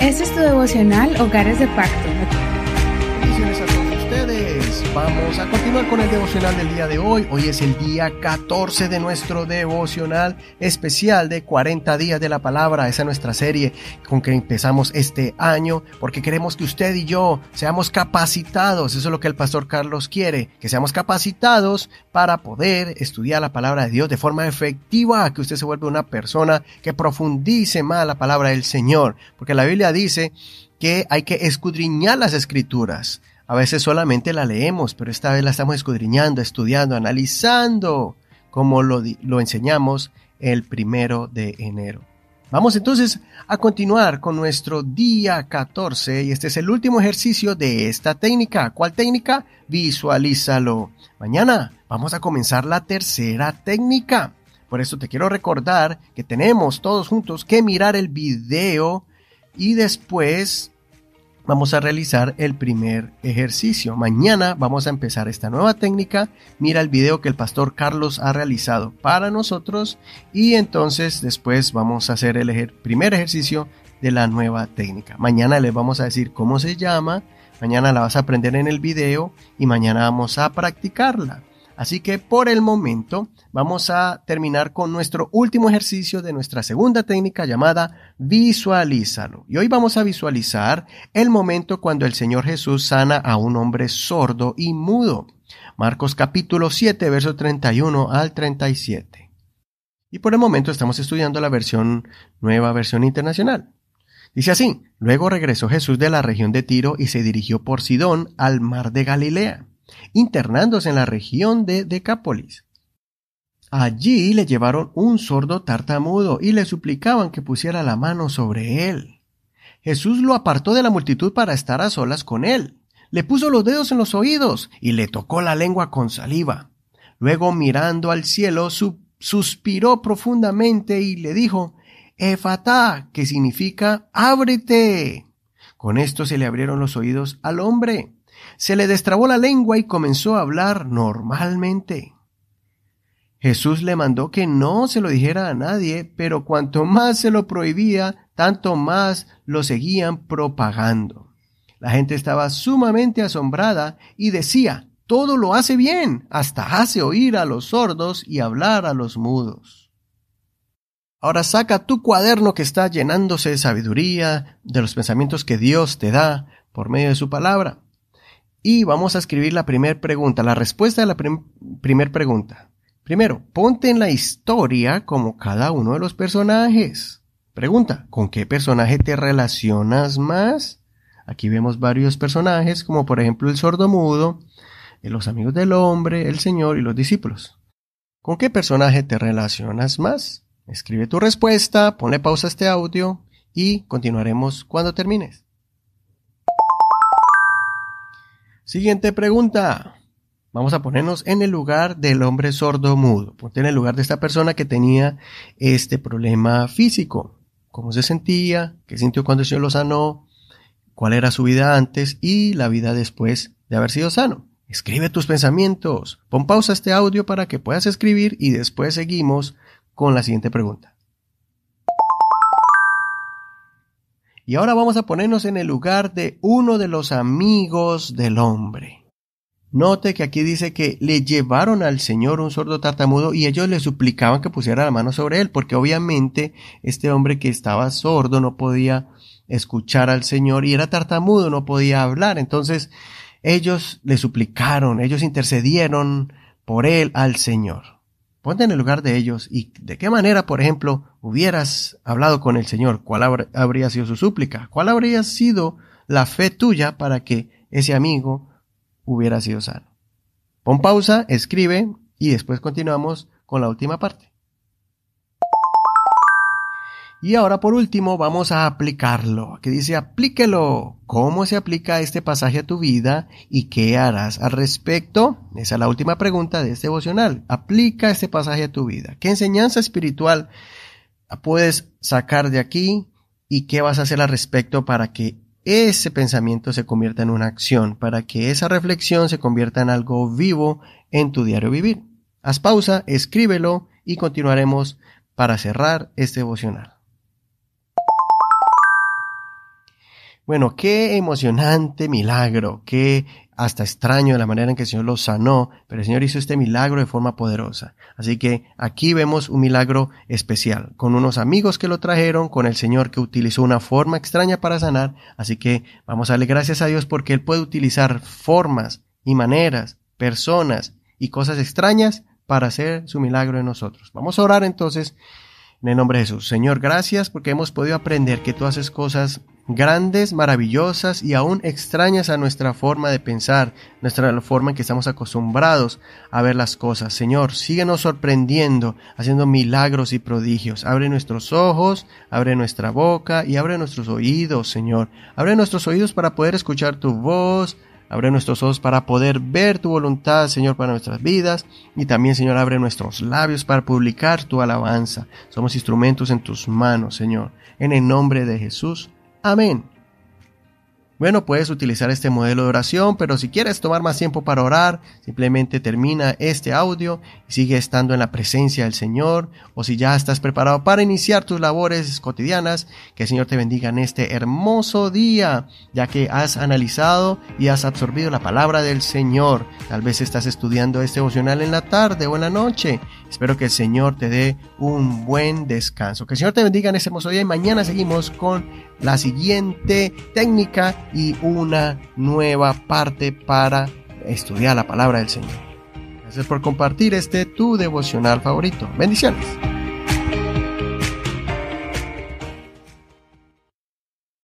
Este es tu devocional Hogares de Pacto. Ustedes. Vamos a continuar con el devocional del día de hoy. Hoy es el día 14 de nuestro devocional especial de 40 días de la palabra. Esa es nuestra serie con que empezamos este año porque queremos que usted y yo seamos capacitados. Eso es lo que el pastor Carlos quiere, que seamos capacitados para poder estudiar la palabra de Dios de forma efectiva, que usted se vuelva una persona que profundice más la palabra del Señor. Porque la Biblia dice que hay que escudriñar las escrituras. A veces solamente la leemos, pero esta vez la estamos escudriñando, estudiando, analizando, como lo, lo enseñamos el primero de enero. Vamos entonces a continuar con nuestro día 14 y este es el último ejercicio de esta técnica. ¿Cuál técnica? Visualízalo. Mañana vamos a comenzar la tercera técnica. Por eso te quiero recordar que tenemos todos juntos que mirar el video y después vamos a realizar el primer ejercicio. Mañana vamos a empezar esta nueva técnica. Mira el video que el pastor Carlos ha realizado para nosotros y entonces después vamos a hacer el primer ejercicio de la nueva técnica. Mañana les vamos a decir cómo se llama, mañana la vas a aprender en el video y mañana vamos a practicarla. Así que por el momento vamos a terminar con nuestro último ejercicio de nuestra segunda técnica llamada visualízalo. Y hoy vamos a visualizar el momento cuando el Señor Jesús sana a un hombre sordo y mudo. Marcos capítulo 7, verso 31 al 37. Y por el momento estamos estudiando la versión nueva, versión internacional. Dice así, luego regresó Jesús de la región de Tiro y se dirigió por Sidón al mar de Galilea internándose en la región de Decápolis. Allí le llevaron un sordo tartamudo y le suplicaban que pusiera la mano sobre él. Jesús lo apartó de la multitud para estar a solas con él. Le puso los dedos en los oídos y le tocó la lengua con saliva. Luego, mirando al cielo, suspiró profundamente y le dijo, Efatá, que significa ábrete. Con esto se le abrieron los oídos al hombre se le destrabó la lengua y comenzó a hablar normalmente. Jesús le mandó que no se lo dijera a nadie, pero cuanto más se lo prohibía, tanto más lo seguían propagando. La gente estaba sumamente asombrada y decía, todo lo hace bien, hasta hace oír a los sordos y hablar a los mudos. Ahora saca tu cuaderno que está llenándose de sabiduría, de los pensamientos que Dios te da por medio de su palabra. Y vamos a escribir la primera pregunta, la respuesta a la primera pregunta. Primero, ponte en la historia como cada uno de los personajes. Pregunta, ¿con qué personaje te relacionas más? Aquí vemos varios personajes, como por ejemplo el sordo mudo, eh, los amigos del hombre, el Señor y los discípulos. ¿Con qué personaje te relacionas más? Escribe tu respuesta, ponle pausa a este audio y continuaremos cuando termines. Siguiente pregunta. Vamos a ponernos en el lugar del hombre sordo mudo. Ponte en el lugar de esta persona que tenía este problema físico. ¿Cómo se sentía? ¿Qué sintió cuando Señor lo sanó? ¿Cuál era su vida antes y la vida después de haber sido sano? Escribe tus pensamientos. Pon pausa a este audio para que puedas escribir y después seguimos con la siguiente pregunta. Y ahora vamos a ponernos en el lugar de uno de los amigos del hombre. Note que aquí dice que le llevaron al Señor un sordo tartamudo y ellos le suplicaban que pusiera la mano sobre él, porque obviamente este hombre que estaba sordo no podía escuchar al Señor y era tartamudo, no podía hablar. Entonces ellos le suplicaron, ellos intercedieron por él al Señor. Ponte en el lugar de ellos y de qué manera, por ejemplo, hubieras hablado con el Señor, cuál habría sido su súplica, cuál habría sido la fe tuya para que ese amigo hubiera sido sano. Pon pausa, escribe y después continuamos con la última parte. Y ahora por último vamos a aplicarlo, que dice aplíquelo. ¿Cómo se aplica este pasaje a tu vida y qué harás al respecto? Esa es la última pregunta de este devocional. Aplica este pasaje a tu vida. ¿Qué enseñanza espiritual puedes sacar de aquí y qué vas a hacer al respecto para que ese pensamiento se convierta en una acción, para que esa reflexión se convierta en algo vivo en tu diario vivir? Haz pausa, escríbelo y continuaremos para cerrar este devocional. Bueno, qué emocionante milagro, qué hasta extraño de la manera en que el Señor lo sanó, pero el Señor hizo este milagro de forma poderosa. Así que aquí vemos un milagro especial, con unos amigos que lo trajeron, con el Señor que utilizó una forma extraña para sanar, así que vamos a darle gracias a Dios porque Él puede utilizar formas y maneras, personas y cosas extrañas para hacer su milagro en nosotros. Vamos a orar entonces en el nombre de Jesús. Señor, gracias porque hemos podido aprender que tú haces cosas grandes, maravillosas y aún extrañas a nuestra forma de pensar, nuestra forma en que estamos acostumbrados a ver las cosas. Señor, síguenos sorprendiendo, haciendo milagros y prodigios. Abre nuestros ojos, abre nuestra boca y abre nuestros oídos, Señor. Abre nuestros oídos para poder escuchar tu voz, Abre nuestros ojos para poder ver tu voluntad, Señor, para nuestras vidas. Y también, Señor, abre nuestros labios para publicar tu alabanza. Somos instrumentos en tus manos, Señor. En el nombre de Jesús. Amén. Bueno, puedes utilizar este modelo de oración, pero si quieres tomar más tiempo para orar, simplemente termina este audio y sigue estando en la presencia del Señor, o si ya estás preparado para iniciar tus labores cotidianas, que el Señor te bendiga en este hermoso día, ya que has analizado y has absorbido la palabra del Señor. Tal vez estás estudiando este devocional en la tarde o en la noche. Espero que el Señor te dé un buen descanso. Que el Señor te bendiga en este hermoso día y mañana seguimos con la siguiente técnica y una nueva parte para estudiar la palabra del Señor. Gracias por compartir este tu devocional favorito. Bendiciones.